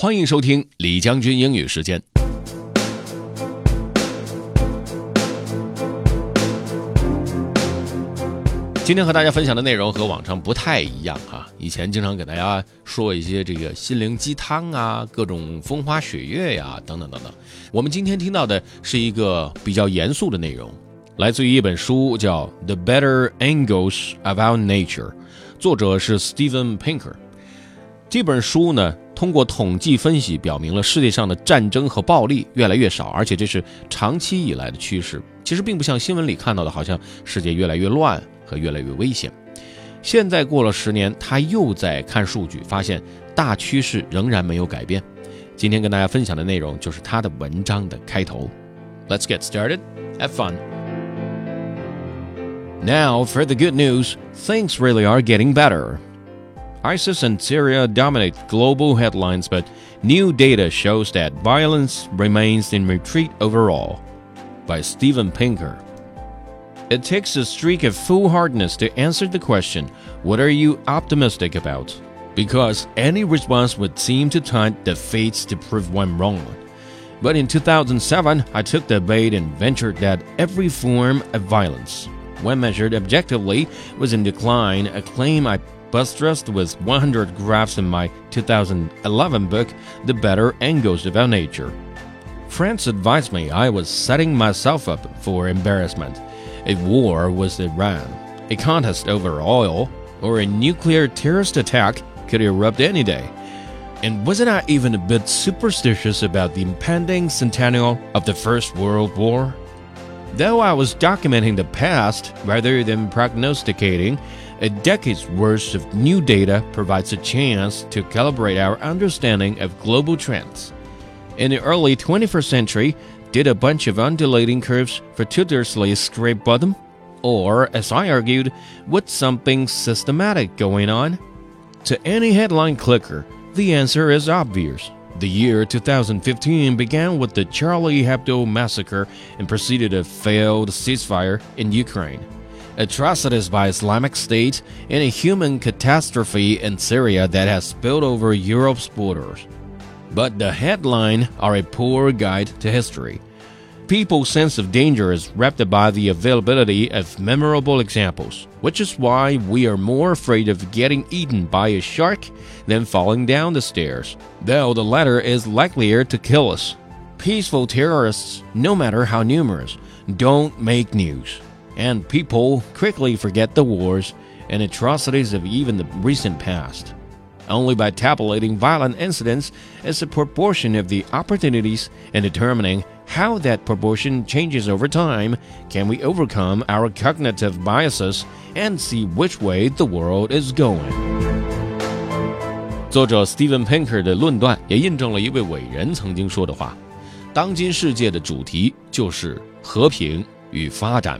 欢迎收听李将军英语时间。今天和大家分享的内容和往常不太一样哈，以前经常给大家说一些这个心灵鸡汤啊，各种风花雪月呀，等等等等。我们今天听到的是一个比较严肃的内容，来自于一本书，叫《The Better Angles of Our Nature》，作者是 Steven Pinker。这本书呢，通过统计分析，表明了世界上的战争和暴力越来越少，而且这是长期以来的趋势。其实并不像新闻里看到的，好像世界越来越乱。和越来越危险。现在过了十年，他又在看数据，发现大趋势仍然没有改变。今天跟大家分享的内容就是他的文章的开头。Let's get started. Have fun. Now, for the good news, things really are getting better. ISIS and Syria dominate global headlines, but new data shows that violence remains in retreat overall. By Steven Pinker. It takes a streak of foolhardiness to answer the question, What are you optimistic about? Because any response would seem to tempt the fates to prove one wrong. But in 2007, I took the bait and ventured that every form of violence, when measured objectively, was in decline, a claim I buttressed with 100 graphs in my 2011 book, The Better Angles Our Nature. Friends advised me I was setting myself up for embarrassment a war with Iran, a contest over oil, or a nuclear terrorist attack could erupt any day. And wasn't I even a bit superstitious about the impending centennial of the First World War? Though I was documenting the past rather than prognosticating, a decade's worth of new data provides a chance to calibrate our understanding of global trends. In the early 21st century, did a bunch of undulating curves fortuitously scrape bottom? Or, as I argued, with something systematic going on? To any headline clicker, the answer is obvious. The year 2015 began with the Charlie Hebdo massacre and preceded a failed ceasefire in Ukraine, atrocities by Islamic State, and a human catastrophe in Syria that has spilled over Europe's borders. But the headline are a poor guide to history. People's sense of danger is wrapped by the availability of memorable examples, which is why we are more afraid of getting eaten by a shark than falling down the stairs, though the latter is likelier to kill us. Peaceful terrorists, no matter how numerous, don't make news, and people quickly forget the wars and atrocities of even the recent past Only by tabulating violent incidents as a proportion of the opportunities and determining how that proportion changes over time can we overcome our cognitive biases and see which way the world is going. 作者 Steven Pinker 的论断也印证了一位伟人曾经说的话：当今世界的主题就是和平与发展。